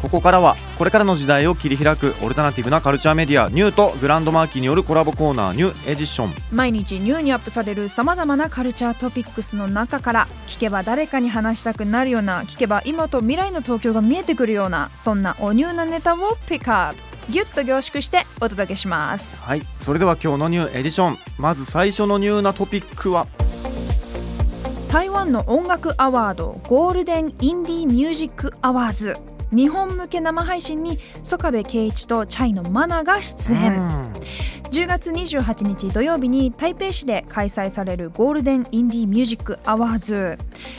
ここからはこれからの時代を切り開くオルタナティブなカルチャーメディアニューとグランドマーキーによるコラボコーナーニューエディション。毎日ニューにアップされるさまざまなカルチャートピックスの中から聞けば誰かに話したくなるような聞けば今と未来の東京が見えてくるようなそんなおニューなネタをピックアップ。ギュッと凝縮してお届けします。はいそれでは今日の new edition。まず最初のニューなトピックは？台湾の音楽アワード Golden Indie Music Awards 日本向け生配信に曽我部恵一とチャイのマナが出演。10月28日土曜日に台北市で開催されるゴールデンインディーミュージックアワーズ。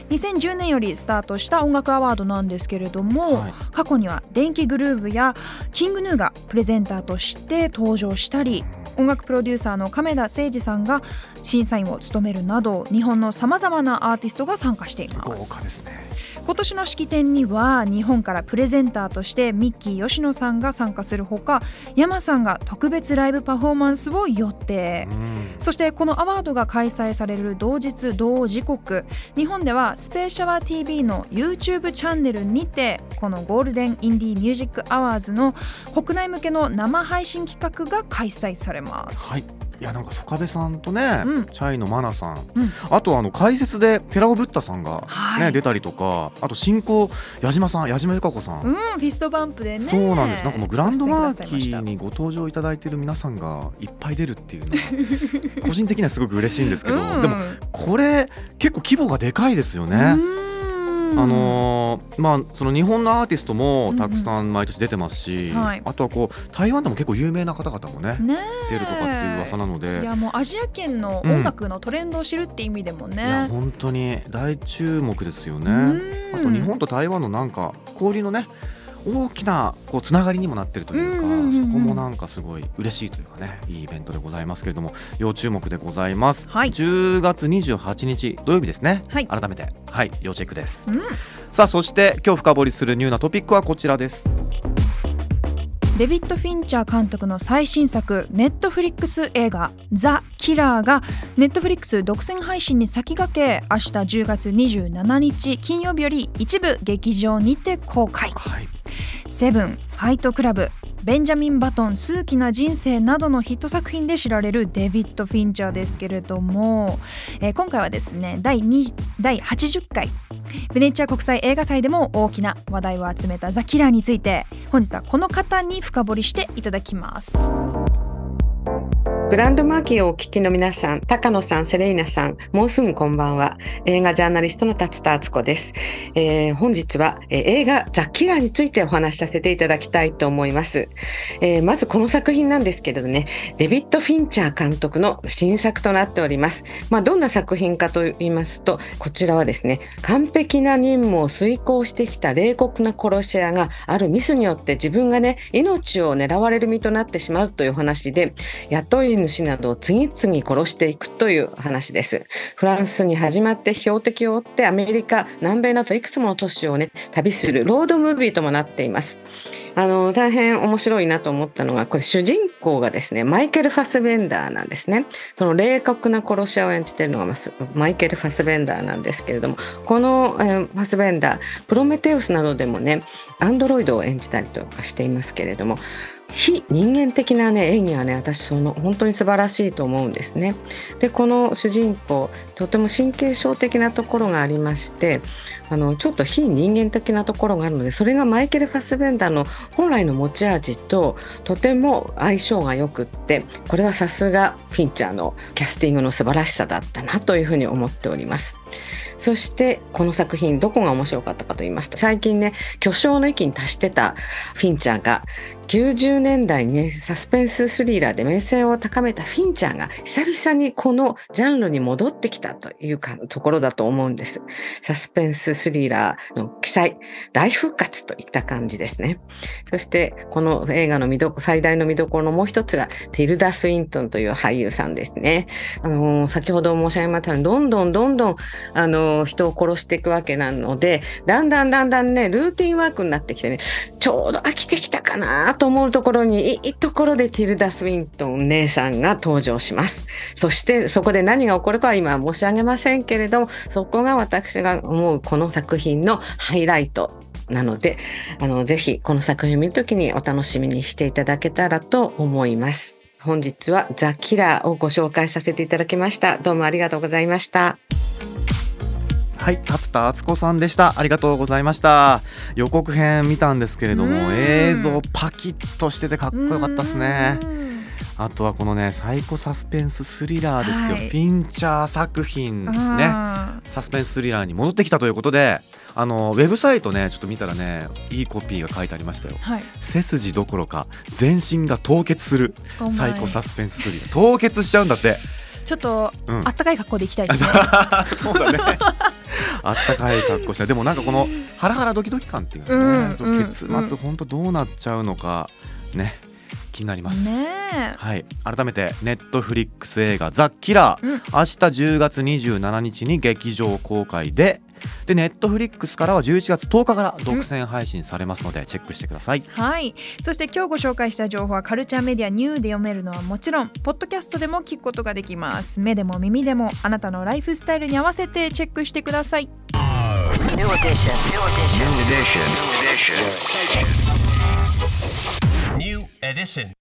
2010年よりスタートした音楽アワードなんですけれども、はい。過去には電気グルーヴやキングヌーがプレゼンターとして登場したり音楽プロデューサーの亀田誠二さんが審査員を務めるなど日本のさまざまなアーティストが参加してい豪華まですすね今年の式典には日本からプレゼンターとしてミッキー吉野さんが参加するほか山さんが特別ライブパフォーマンスを予定。うん。そしてこのアワードが開催される同日同時刻日本ではスペーシャワー TV の YouTube チャンネルにてこのゴールデンインディーミュージックアワーズの国内向けの生配信企画が開催されます。はいいやなんか曽我部さんとね、うん。チャイのマナさん、うん。あとあの解説で寺尾ブッダさんが、ねはい。出たりとかあと進行矢島さん矢島由佳子さん、うん、 fist bump でね。そうなんです。なんかもう GRAND MARQUEEにご登場いただいている皆さんがいっぱい出るっていうのは 個人的にはすごく嬉しいんですけど、うん。でもこれ結構規模がでかいですよね。うん。あのーまあその日本のアーティストもたくさん毎年出てますし、うんうんはい。あとはこう台湾でも結構有名な方々もねね出るとかっていう噂なので。いやもうアジア圏の音楽のトレンドを知るって意味でもいやね。本当に大注目ですよね。うん。あと日本と台湾のなんか交流のね大きなこうつながりにもなってるというか、うんうんうんうん。そこもなんかすごい嬉しいというかねいいイベントでございますけれども要注目でございます、はい。10月28日土曜日ですね、はい。改めて。はい。要チェックです、うんさあそして今日深掘りするニューなトピックはこちらです。デビッド・フィンチャー監督の最新作ネットフリックス映画「ザ・キラー」がネットフリックス独占配信に先駆け明日10月27日金曜日より一部劇場にて公開。はい「セブン」「ファイトクラブ」ベンジャミン・バトン数奇な人生などのヒット作品で知られるデビッド・フィンチャーですけれども、えー今回はですね第2第80回ベネチア国際映画祭でも大きな話題を集めた「ザ・キラー」について本日はこの方に深掘りしていただきます。グランドマーキーをお聞きの皆さん、高野さん、セレイナさん、もうすぐこんばんは。映画ジャーナリストの達田敦子です。えー本日は、えー映画ザ・キラーについてお話しさせていただきたいと思います。えーまずこの作品なんですけれどね、デビッド・フィンチャー監督の新作となっております。まあ、どんな作品かと言いますと、こちらはですね、完璧な任務を遂行してきた冷酷な殺し屋があるミスによって自分がね、命を狙われる身となってしまうという話で、雇い主などを次々殺していくという話です。フランスに始まって標的を追ってアメリカ、南米などいくつもの都市をね、旅するロードムービーともなっています。あの、大変面白いなと思ったのが、これ主人公がですね、マイケル・ファスベンダーなんですね。その冷酷な殺し屋を演じているのがますマイケル・ファスベンダーなんですけれども、この、えーファスベンダー、プロメテウスなどでもね、アンドロイドを演じたりとかしていますけれども、非人間的なね演技はね私その本当に素晴らしいと思うんですね。でこの主人公とても神経症的なところがありましてあのちょっと非人間的なところがあるのでそれがマイケル・ファスベンダーの本来の持ち味ととても相性がよくってこれはさすがフィンチャーのキャスティングの素晴らしさだったなというふうに思っております。そしてこの作品どこが面白かったかと言いますと最近ね巨匠の域に達してたフィンチャーが90年代にねサスペンススリラーで名声を高めたフィンチャーが久々にこのジャンルに戻ってきたというかところだと思うんです。サスペンススリラーの記載大復活といった感じですね。そしてこの映画の見ど最大の見どころのもう一つがティルダ・スウィントンという俳優さんですね。あの先ほど申し上げましたようにどんどんどんどんあの人を殺していくわけなのでだんだんだんだんねルーティンワークになってきてねちょうど飽きてきたかなと思うところにいいところでティルダ・スウィントン姉さんが登場します。そしてそこで何が起こるかは今は申し上げませんけれどもそこが私が思うこの作品のハイライトなのであのぜひこの作品を見るときにお楽しみにしていただけたらと思います。本日はザ・キラーをご紹介させていただきました。どうもありがとうございました。はい達田敦子さんでした。ありがとうございました。予告編見たんですけれどもうん。映像パキッとしててかっこよかったですね。うん。あとはこのねサイコサスペンススリラーですよ、はい。フィンチャー作品ね。あサスペンススリラーに戻ってきたということであのウェブサイトねちょっと見たらねいいコピーが書いてありましたよ。ーはい。背筋どころか全身が凍結する Oh サイコサスペンススリラー。凍結しちゃうんだって。ちょっと、うん。あったかい格好で行きたいですね。そうだね あったかい格好してでもなんかこのハラハラドキドキ感っていうのね、うん結うん。末本当どうなっちゃうのかね気になります、ねはい。改めてネットフリックス映画「ザ・キラー」うん。明日10月27日に劇場公開ででネットフリックスからは11月10日から独占配信されますのでチェックしてください、はいそして今日ご紹介した情報はカルチャーメディアニューで読めるのはもちろんポッドキャストでも聞くことができます目でも耳でもあなたのライフスタイルに合わせてチェックしてください New edition. New edition. New edition. New edition. New edition.